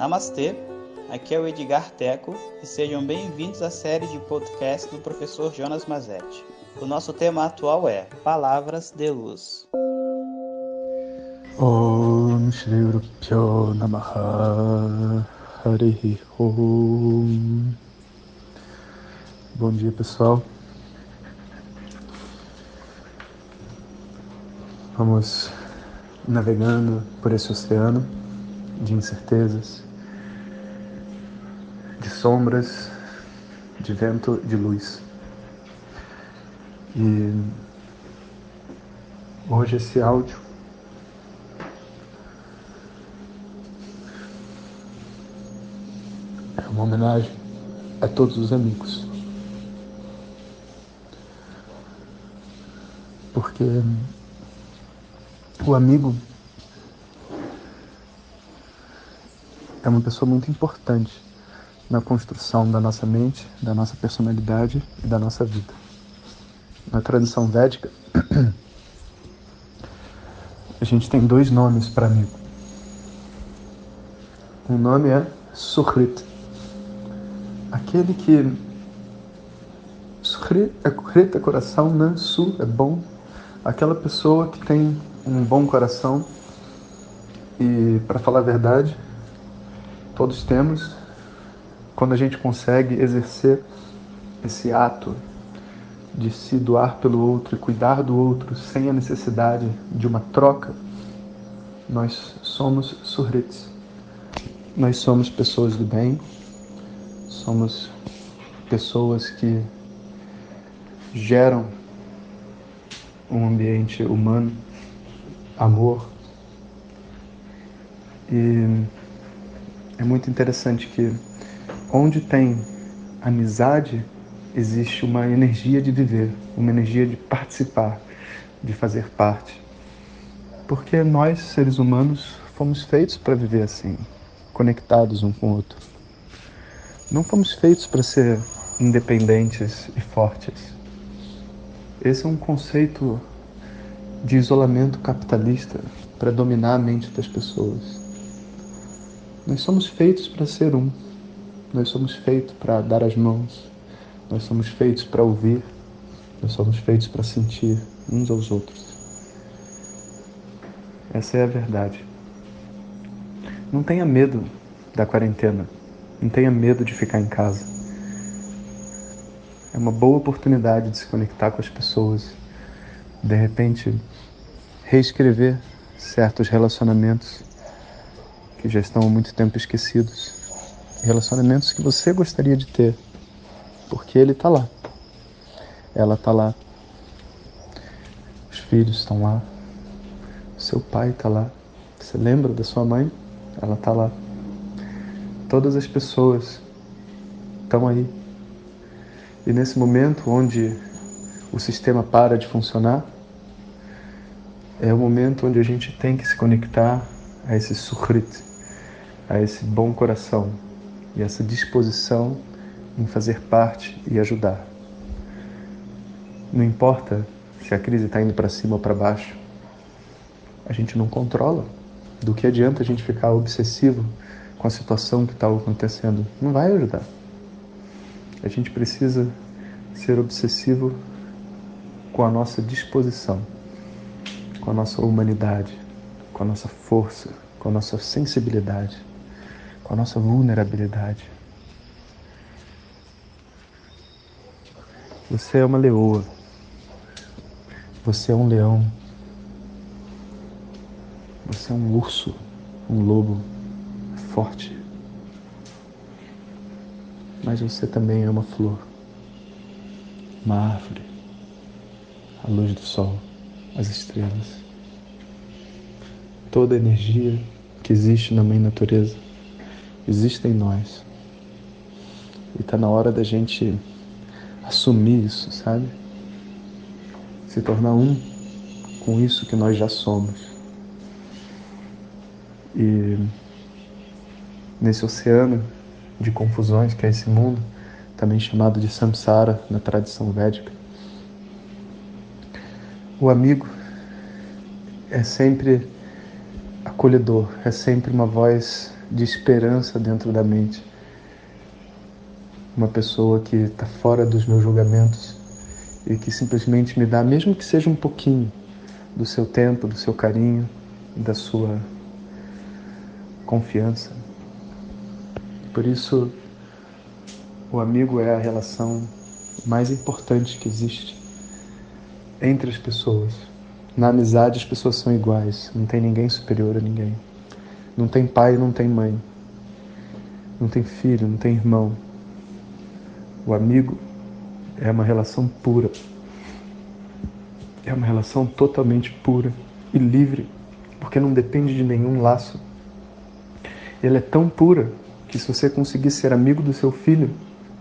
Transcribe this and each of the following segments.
Namastê, aqui é o Edgar Teco e sejam bem-vindos à série de podcast do professor Jonas Mazetti. O nosso tema atual é Palavras de Luz. Om Shri Rupyo Namaha. Harihi Om. Bom dia pessoal. Vamos navegando por esse oceano de incertezas, de sombras, de vento, de luz. E hoje esse áudio é uma homenagem a todos os amigos. Porque o amigo é uma pessoa muito importante na construção da nossa mente, da nossa personalidade e da nossa vida. Na tradição védica, a gente tem dois nomes para amigo. Um nome é Suhrit, aquele que Suhrit é, é coração, né? Su é bom, aquela pessoa que tem um bom coração e, para falar a verdade, todos temos, quando a gente consegue exercer esse ato de se doar pelo outro e cuidar do outro sem a necessidade de uma troca, nós somos surretes. Nós somos pessoas do bem, somos pessoas que geram um ambiente humano, amor. E é muito interessante que onde tem amizade, existe uma energia de viver, uma energia de participar, de fazer parte. Porque nós, seres humanos, fomos feitos para viver assim, conectados um com o outro. Não fomos feitos para ser independentes e fortes. Esse é um conceito de isolamento capitalista para dominar a mente das pessoas. Nós somos feitos para ser um. Nós somos feitos para dar as mãos. Nós somos feitos para ouvir. Nós somos feitos para sentir uns aos outros. Essa é a verdade. Não tenha medo da quarentena. Não tenha medo de ficar em casa. É uma boa oportunidade de se conectar com as pessoas. De repente, reescrever certos relacionamentos que já estão há muito tempo esquecidos. Relacionamentos que você gostaria de ter, porque ele está lá. Ela está lá. Os filhos estão lá. Seu pai está lá. Você lembra da sua mãe? Ela está lá. Todas as pessoas estão aí. E nesse momento onde o sistema para de funcionar, é o momento onde a gente tem que se conectar a esse suhrit, a esse bom coração e essa disposição em fazer parte e ajudar. Não importa se a crise está indo para cima ou para baixo, a gente não controla. Do que adianta a gente ficar obsessivo com a situação que está acontecendo? Não vai ajudar. A gente precisa ser obsessivo com a nossa disposição, com a nossa humanidade, com a nossa força, com a nossa sensibilidade, com a nossa vulnerabilidade. Você é uma leoa. Você é um leão. Você é um urso, um lobo forte. Mas você também é uma flor, uma árvore, a luz do sol, as estrelas toda a energia que existe na Mãe Natureza existe em nós. E está na hora da gente assumir isso, sabe? Se tornar um com isso que nós já somos. E nesse oceano de confusões que é esse mundo, também chamado de samsara na tradição védica, o amigo é sempre acolhedor, é sempre uma voz de esperança dentro da mente. Uma pessoa que está fora dos meus julgamentos e que simplesmente me dá, mesmo que seja um pouquinho, do seu tempo, do seu carinho, da sua confiança. Por isso, o amigo é a relação mais importante que existe entre as pessoas. Na amizade, as pessoas são iguais, não tem ninguém superior a ninguém. Não tem pai, não tem mãe. Não tem filho, não tem irmão. O amigo é uma relação pura. É uma relação totalmente pura e livre, porque não depende de nenhum laço. Ele é tão pura que se você conseguir ser amigo do seu filho,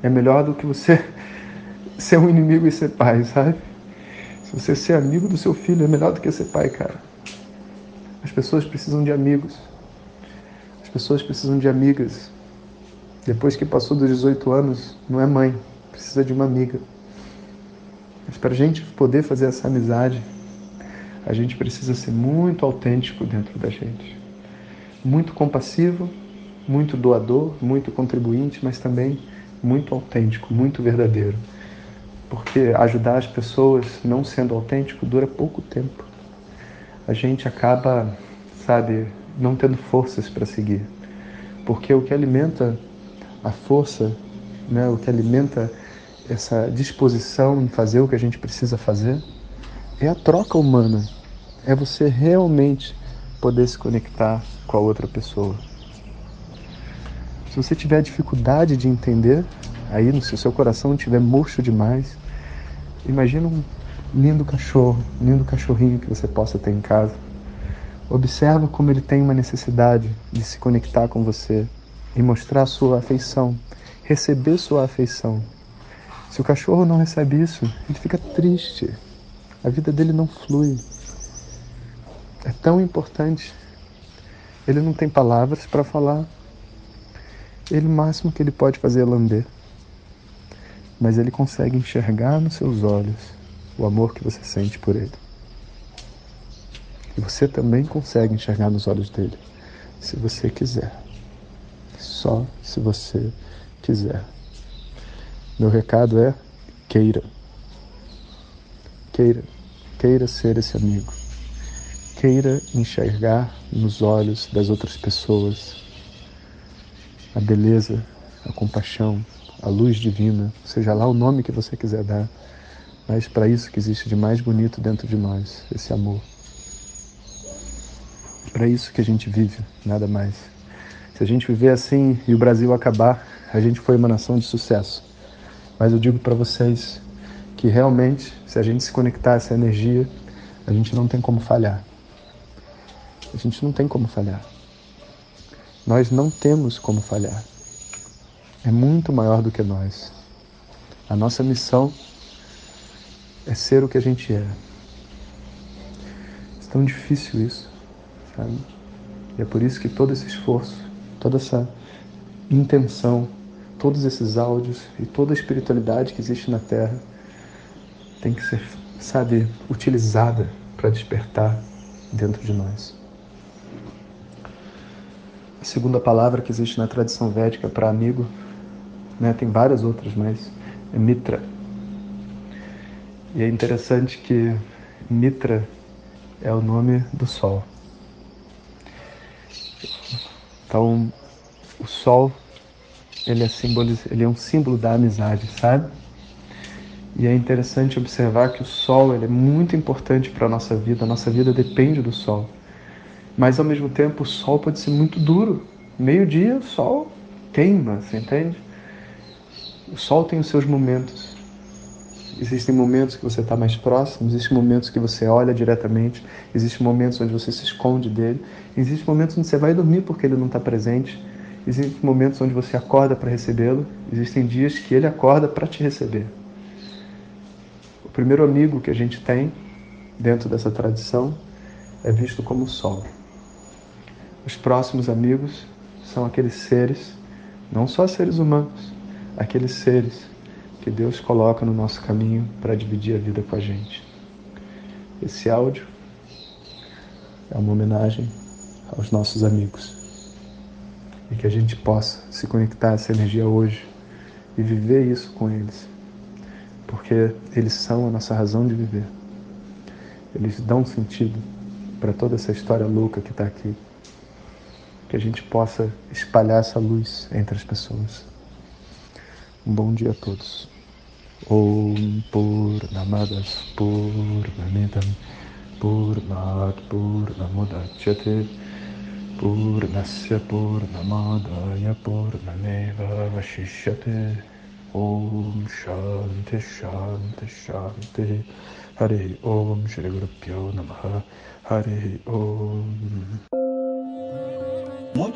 é melhor do que você ser um inimigo e ser pai, sabe? Se você ser amigo do seu filho, é melhor do que ser pai, cara. As pessoas precisam de amigos. As pessoas precisam de amigas. Depois que passou dos 18 anos, não é mãe, precisa de uma amiga. Mas para a gente poder fazer essa amizade, a gente precisa ser muito autêntico dentro da gente. Muito compassivo, muito doador, muito contribuinte, mas também muito autêntico, muito verdadeiro. Porque ajudar as pessoas não sendo autêntico dura pouco tempo. A gente acaba, sabe, não tendo forças para seguir. Porque o que alimenta a força, né, o que alimenta essa disposição em fazer o que a gente precisa fazer, é a troca humana. É você realmente poder se conectar com a outra pessoa. Se você tiver dificuldade de entender, aí se o seu coração estiver murcho demais, imagina um lindo cachorro, um lindo cachorrinho que você possa ter em casa. Observa como ele tem uma necessidade de se conectar com você e mostrar sua afeição, receber sua afeição. Se o cachorro não recebe isso, ele fica triste. A vida dele não flui. É tão importante. Ele não tem palavras para falar, ele, o máximo que ele pode fazer é lamber. Mas ele consegue enxergar nos seus olhos o amor que você sente por ele. Você também consegue enxergar nos olhos dele, se você quiser. Só se você quiser. Meu recado é: queira. Queira. Queira ser esse amigo. Queira enxergar nos olhos das outras pessoas a beleza, a compaixão, a luz divina, seja lá o nome que você quiser dar, mas para isso que existe de mais bonito dentro de nós, esse amor. Para isso que a gente vive, nada mais. Se a gente viver assim e o Brasil acabar, a gente foi uma nação de sucesso. Mas eu digo para vocês que realmente, se a gente se conectar a essa energia, a gente não tem como falhar. A gente não tem como falhar. Nós não temos como falhar. É muito maior do que nós. A nossa missão é ser o que a gente é. É tão difícil isso, sabe? E é por isso que todo esse esforço, toda essa intenção, todos esses áudios e toda a espiritualidade que existe na Terra tem que ser, sabe, utilizada para despertar dentro de nós. A segunda palavra que existe na tradição védica para amigo, né, tem várias outras, mas é Mitra. E é interessante que Mitra é o nome do Sol. Então, o Sol ele é, simboliz... ele é um símbolo da amizade, sabe? E é interessante observar que o Sol ele é muito importante para a nossa vida. A nossa vida depende do Sol. Mas ao mesmo tempo o sol pode ser muito duro. Meio-dia o sol queima, você entende? O sol tem os seus momentos. Existem momentos que você está mais próximo, existem momentos que você olha diretamente, existem momentos onde você se esconde dele, existem momentos onde você vai dormir porque ele não está presente, existem momentos onde você acorda para recebê-lo, existem dias que ele acorda para te receber. O primeiro amigo que a gente tem dentro dessa tradição é visto como o sol. Os próximos amigos são aqueles seres, não só seres humanos, aqueles seres que Deus coloca no nosso caminho para dividir a vida com a gente. Esse áudio é uma homenagem aos nossos amigos. e que a gente possa se conectar a essa energia hoje e viver isso com eles, porque eles são a nossa razão de viver. Eles dão sentido para toda essa história louca que está aqui. Que a gente possa espalhar essa luz entre as pessoas. Um bom dia a todos. Om Purnamadas Purnamidam Purnat Purnamudachyate Purnasya Purnamadaya Purnameva Vashishyate Om Shanti Shanti Shanti Hare Om Shri Guru Namaha Hare Om